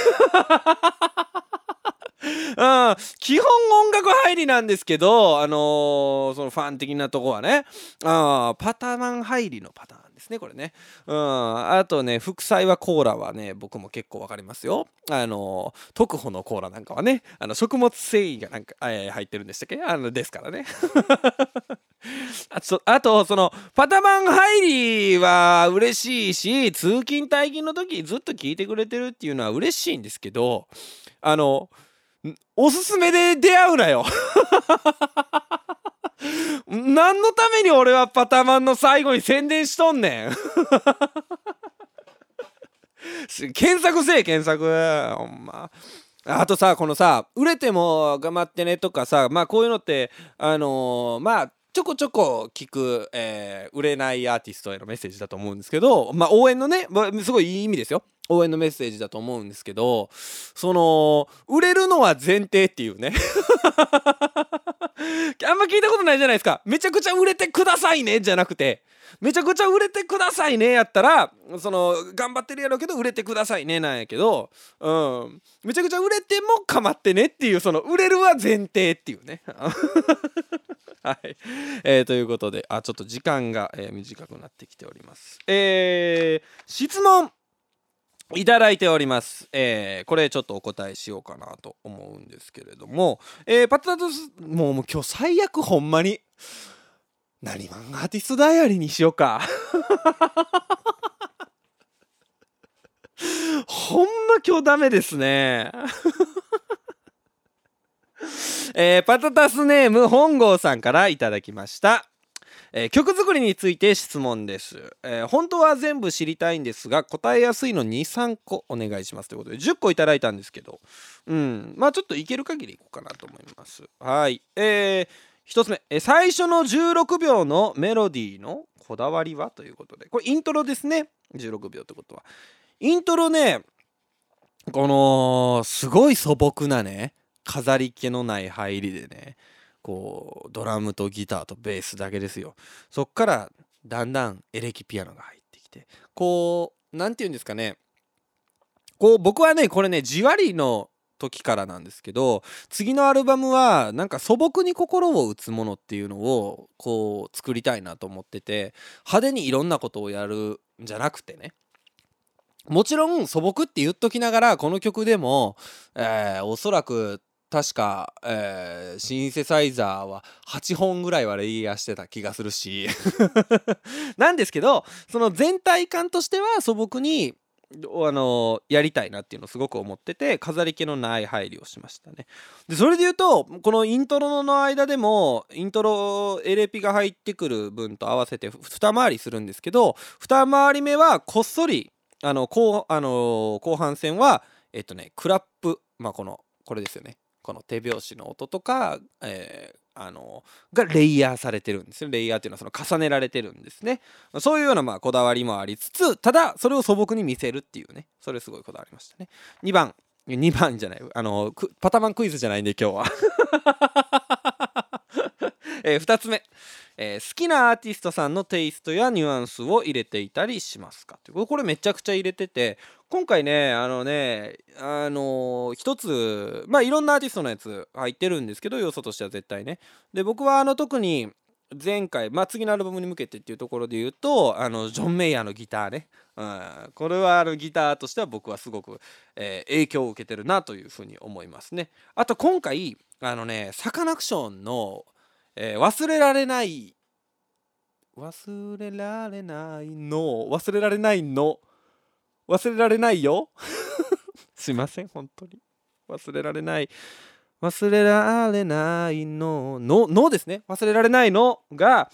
うん、基本音楽入りなんですけど、あのー、そのファン的なとこはね、あパタマン入りのパターンですねこれね。うん。あとね副菜はコーラはね僕も結構わかりますよ。あの特保のコーラなんかはねあの食物繊維がなんか、えー、入ってるんでしたっけ？あのですからね。あとあとそのパタマン入りは嬉しいし通勤退勤の時ずっと聞いてくれてるっていうのは嬉しいんですけどあのおすすめで出会うなよ。何のために俺はパタマンの最後に宣伝しとんねん。検索せえ検索。ほんま。あとさこのさ売れても頑張ってねとかさまあこういうのってあのー、まあちょこちょこ聞く、えー、売れないアーティストへのメッセージだと思うんですけどまあ応援のね、すごいいい意味ですよ。応援のメッセージだと思うんですけどその売れるのは前提っていうね。あんま聞いたことないじゃないですか。めちゃくちゃ売れてくださいねじゃなくて。めちゃくちゃ売れてくださいねやったらその頑張ってるやろうけど売れてくださいねなんやけどうん。めちゃくちゃ売れても構ってねっていうその売れるは前提っていうね。はい、えー、ということであちょっと時間が、えー、短くなってきております。えー、質問。いただいております。えー、これちょっとお答えしようかなと思うんですけれども、えー、パタタス、もうもう今日最悪ほんまに、何マンアーティストダイアリーにしようか。ほんま今日ダメですね。えー、パタタスネーム本郷さんからいただきました。えー、曲作りについて質問です、えー、本当は全部知りたいんですが答えやすいの23個お願いしますということで10個いただいたんですけど。うん。まあちょっといける限りいこうかなと思います。はい。えー、1つ目、え最初の16秒のメロディーのこだわりはということで。これイントロですね。16秒ってことは。イントロねこのすごい素朴なね飾り気のない入りでねこうドラムとギターとベースだけですよ。そっからだんだんエレキピアノが入ってきてこう何て言うんですかね。こう僕はねこれねじわりの時からなんですけど次のアルバムはなんか素朴に心を打つものっていうのをこう作りたいなと思ってて派手にいろんなことをやるんじゃなくてね。もちろん素朴って言っときながらこの曲でも、えー、おそらく確か、えー、シンセサイザーは8本ぐらいはレイヤーしてた気がするし。なんですけどその全体感としては素朴にあのやりたいなっていうのをすごく思ってて飾り気のない入りをしましたね。でそれで言うとこのイントロの間でもイントロエレピが入ってくる分と合わせて二回りするんですけど二回り目はこっそりあの後あの後半戦はえっとねクラップまあこのこれですよね。この手拍子の音とか、えー、あのがレイヤーされてるんですよレイヤーっていうのはその重ねられてるんですね。そういうようなまあこだわりもありつつただそれを素朴に見せるっていうね。それすごいこだわりましたね。2番2番じゃない。あのパタマンクイズじゃないんで今日は。えー、2つ目、えー、好きなアーティストさんのテイストやニュアンスを入れていたりしますか？これめちゃくちゃ入れてて今回ねあのねあのー、一つまあいろんなアーティストのやつ入ってるんですけど要素としては絶対ね。で僕はあの特に前回、まあ、次のアルバムに向けてっていうところで言うとあのジョン・メイヤーのギターね、うん、これはあのギターとしては僕はすごく、えー、影響を受けてるなというふうに思いますね。あと今回あのねサカナクションのえー、忘れられない忘れられないの忘れられないの忘れられないよ。すいません本当に。忘れられない。忘れられないの。ののですね。忘れられないのが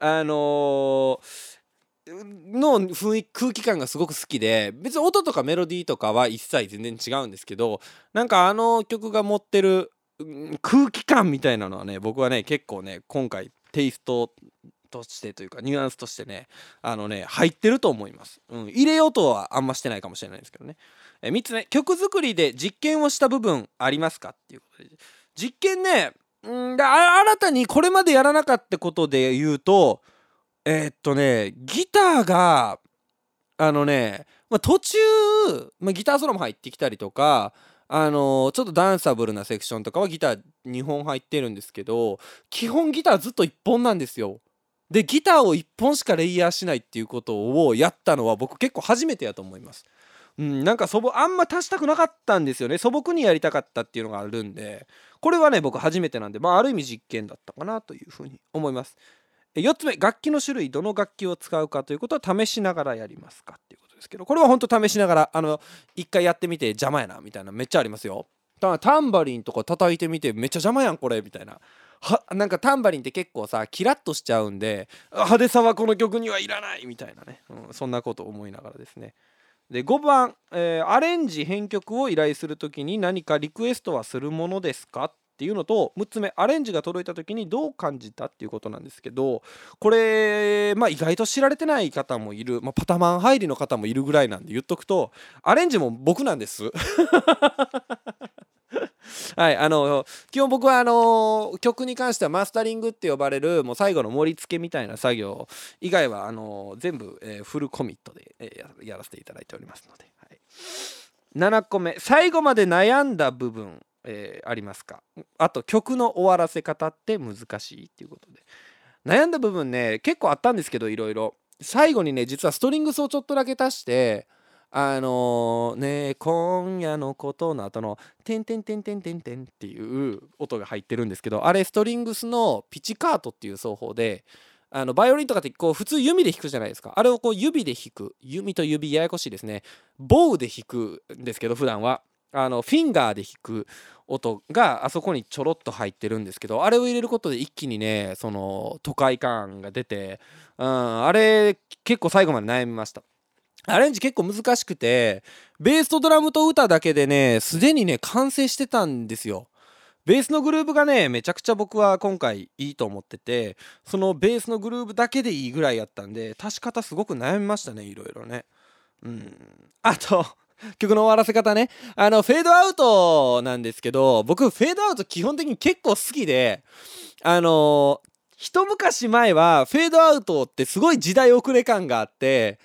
あのー、の雰囲空気感がすごく好きで別に音とかメロディーとかは一切全然違うんですけどなんかあの曲が持ってる空気感みたいなのはね僕はね結構ね今回テイストとしてというかニュアンスとしてねあのね入ってると思います、うん、入れようとはあんましてないかもしれないですけどね。え3つ目曲作りで実験をした部分ありますかっていうことで実験ねうん新たにこれまでやらなかったことで言うとえー、っとねギターがあのね、まあ、途中、まあ、ギターソロも入ってきたりとかあのー、ちょっとダンサブルなセクションとかはギター2本入ってるんですけど基本ギターずっと1本なんですよ。でギターを1本しかレイヤーしないっていうことをやったのは僕結構初めてやと思いますうん、なんか素朴あんま足したくなかったんですよね。素朴にやりたかったっていうのがあるんで。これはね僕初めてなんでまあある意味実験だったかなというふうに思います。4つ目楽器の種類どの楽器を使うかということは試しながらやりますかっていうことですけど。これは本当試しながらあの一回やってみて邪魔やなみたいなめっちゃありますよ。タンバリンとか叩いてみてめっちゃ邪魔やんこれみたいな。はなんかタンバリンって結構さキラッとしちゃうんで派手さはこの曲にはいらないみたいなね、うん、そんなこと思いながらですね。で5番、えー、アレンジ編曲を依頼する時に何かリクエストはするものですかっていうのと6つ目アレンジが届いた時にどう感じたっていうことなんですけどこれ、まあ、意外と知られてない方もいる、まあ、パタマン入りの方もいるぐらいなんで言っとくとアレンジも僕なんです。はいあの基本僕はあの曲に関してはマスタリングって呼ばれるもう最後の盛り付けみたいな作業以外はあの全部、えー、フルコミットで、えー、やらせていただいておりますので、はい、7個目最後まで悩んだ部分、えー、ありますか？あと曲の終わらせ方って難しいっていうことで。悩んだ部分ね結構あったんですけどいろいろ。最後にね実はストリングスをちょっとだけ足してあの、ね今夜のことの後の「てんてんてんてんてんてん」っていう音が入ってるんですけどあれストリングスのピチカートっていう奏法であのバイオリンとかってこう普通弓で弾くじゃないですか。あれをこう指で弾く。弓と指ややこしいですね。ボウで弾くんですけど普段は。あのフィンガーで弾く音があそこにちょろっと入ってるんですけどあれを入れることで一気にねその都会感が出て、うん、あれ結構最後まで悩みました。アレンジ結構難しくて、ベースとドラムと歌だけでね、すでにね、完成してたんですよ。ベースのグルーブがね、めちゃくちゃ僕は今回いいと思ってて、そのベースのグルーブだけでいいぐらいやったんで、足し方すごく悩みましたね、いろいろね。うん。あと、曲の終わらせ方ね。あの、フェードアウトなんですけど、僕、フェードアウト基本的に結構好きで、あの一昔前はフェードアウトってすごい時代遅れ感があって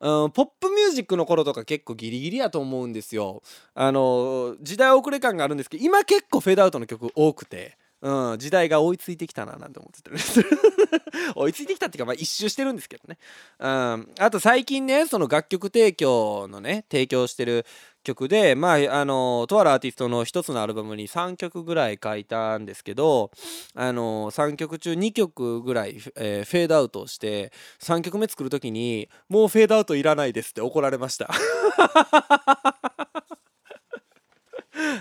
うん、ポップミュージックの頃とか結構ギリギリやと思うんですよ。あの時代遅れ感があるんですけど今結構フェードアウトの曲多くて、うん、時代が追いついてきたななんて思ってる 追いついてきたっていうかまあ一周してるんですけどね。うん、あと最近ねその楽曲提供のね提供してる曲でまああのとあるアーティストの一つのアルバムに3曲ぐらい書いたんですけどあの3曲中2曲ぐらい、フェードアウトして3曲目作る時にもうフェードアウトいらないですって怒られました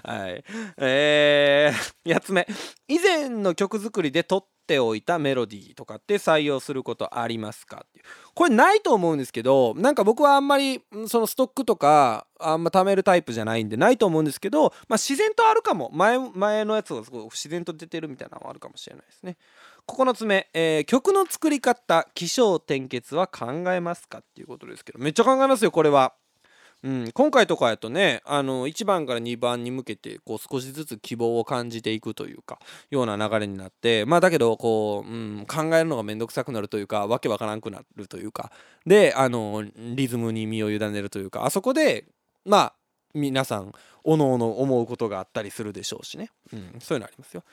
はい。えー、8つ目。以前の曲作りで撮っておいたメロディーとかって採用することありますかっていう。これないと思うんですけど、なんか僕はあんまりそのストックとかあんま貯めるタイプじゃないんでないと思うんですけど、まあ自然とあるかも。前、前のやつがすごい自然と出てるみたいなのもあるかもしれないですね。9つ目、えー、曲の作り方、起承転結は考えますかっていうことですけど、めっちゃ考えますよ、これは。うん、今回とかやとねあの1番から2番に向けてこう少しずつ希望を感じていくというかような流れになってまあだけどこう、うん、考えるのが面倒くさくなるというかわけわからんくなるというかであのリズムに身を委ねるというかあそこでまあ皆さんおのおの思うことがあったりするでしょうしね、うん、そういうのありますよ。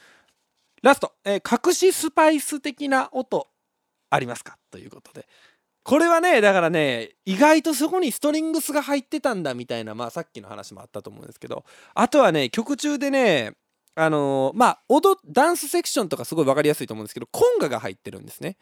ラスト、えー、隠しスパイス的な音ありますか？ということで。これはねだからね意外とそこにストリングスが入ってたんだみたいなまあさっきの話もあったと思うんですけどあとはね曲中でねあのー、まあ踊ダンスセクションとかすごい分かりやすいと思うんですけどコンガが入ってるんですね。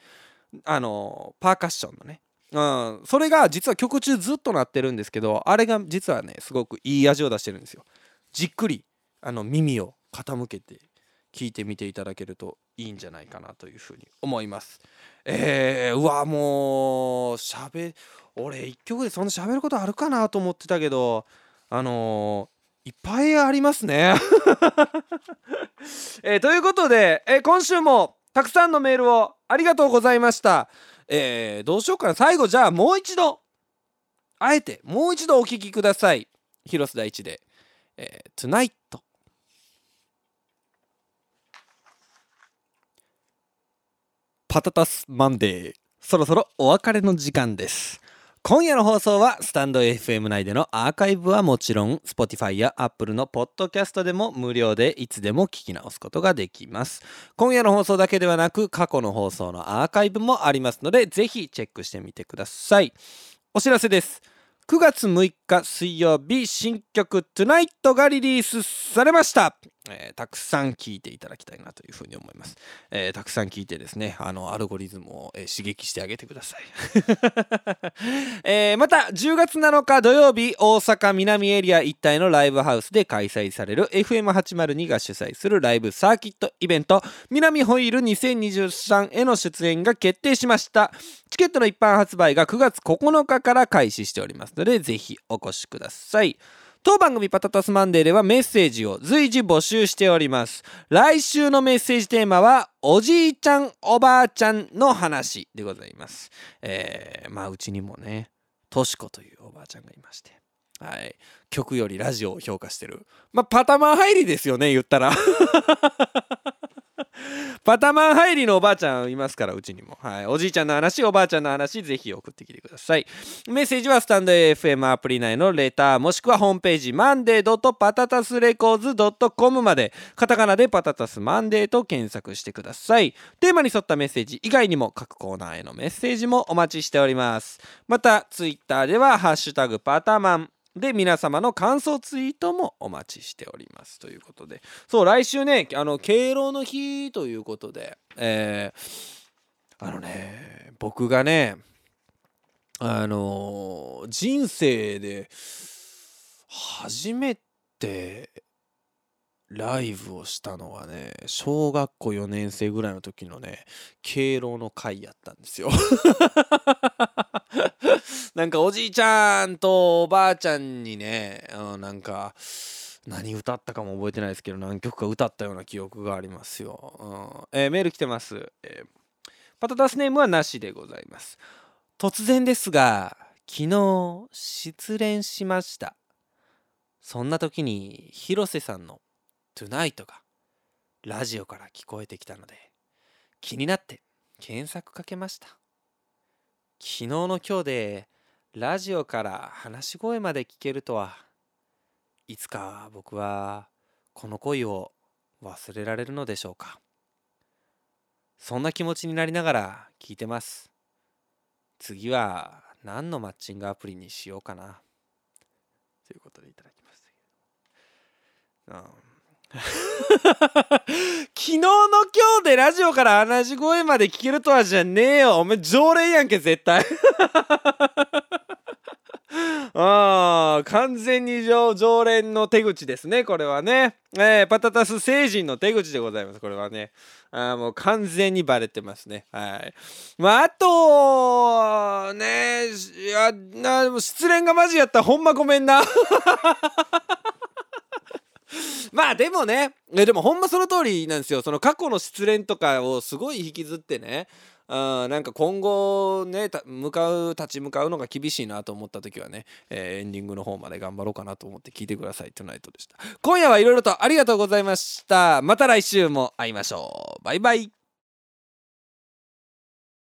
あのー、パーカッションのね。うん。それが実は曲中ずっと鳴ってるんですけどあれが実はねすごくいい味を出してるんですよ。じっくりあの耳を傾けて。聞いてみていただけるといいんじゃないかなというふうに思います。えー、うわもうしゃべ俺一曲でそんな喋ることあるかなと思ってたけどあのー、いっぱいありますね、えー、ということで、えー、今週もたくさんのメールをありがとうございました。えー、どうしようかな最後じゃあもう一度あえてもう一度お聴きください。広瀬大地で、えー、Tonight パタタスマンデーそろそろお別れの時間です。今夜の放送はスタンド FM 内でのアーカイブはもちろん Spotify や Apple のポッドキャストでも無料でいつでも聞き直すことができます。今夜の放送だけではなく過去の放送のアーカイブもありますのでぜひチェックしてみてください。お知らせです。9月6日水曜日新曲「Tonight」がリリースされました。えー、たくさん聞いていただきたいなというふうに思います、えー、たくさん聞いてですねあのアルゴリズムを、えー、刺激してあげてください、えまた10月7日土曜日大阪南エリア一帯のライブハウスで開催される FM802 が主催するライブサーキットイベント南ホイール2023への出演が決定しました。チケットの一般発売が9月9日から開始しておりますのでぜひお越しください。当番組パタタスマンデーではメッセージを随時募集しております。来週のメッセージテーマは、おじいちゃんおばあちゃんの話でございます。えー、まあうちにもね、としこというおばあちゃんがいまして。はい。曲よりラジオを評価してる。まあ、パタマン入りですよね、言ったら。パタマン入りのおばあちゃんいますからうちにも、はい、おじいちゃんの話おばあちゃんの話ぜひ送ってきてください。メッセージはスタンド FM アプリ内のレターもしくはホームページマンデーパタタスレコーズ .com までカタカナでパタタスマンデーと検索してください。テーマに沿ったメッセージ以外にも各コーナーへのメッセージもお待ちしております。またツイッターではハッシュタグパタマン。で皆様の感想ツイートもお待ちしております。ということで。そう来週ねあの敬老の日ということでえー、あのね僕がねあの人生で初めてライブをしたのはね小学校4年生ぐらいの時のね敬老の会やったんですよ。なんかおじいちゃんとおばあちゃんにね、うん、なんか何歌ったかも覚えてないですけど何曲か歌ったような記憶がありますよ、うん。えー、メール来てます、えー、パタタスネームはなしでございます。突然ですが昨日失恋しました。そんな時に広瀬さんの「Tonight」がラジオから聞こえてきたので気になって検索かけました。昨日の今日でラジオから話し声まで聞けるとはいつか僕はこの恋を忘れられるのでしょうか。そんな気持ちになりながら聞いてます。次は何のマッチングアプリにしようかな。ということでいただきましたうん。昨日の今日でラジオから話し声まで聞けるとはじゃねえよお前常連やんけ絶対 ああ、完全に常連の手口ですね、これはね。えー、パタタス星人の手口でございます、これはね。あもう完全にバレてますね。はい。まあ、あと、ね、いや、な、失恋がマジやったらほんまごめんな。まあでもね、でもほんまその通りなんですよ。その過去の失恋とかをすごい引きずってね、あなんか今後ね向かう立ち向かうのが厳しいなと思った時はね、えー、エンディングの方まで頑張ろうかなと思って聞いてください。トゥナイトでした。今夜はいろいろとありがとうございました。また来週も会いましょう。バイバイ。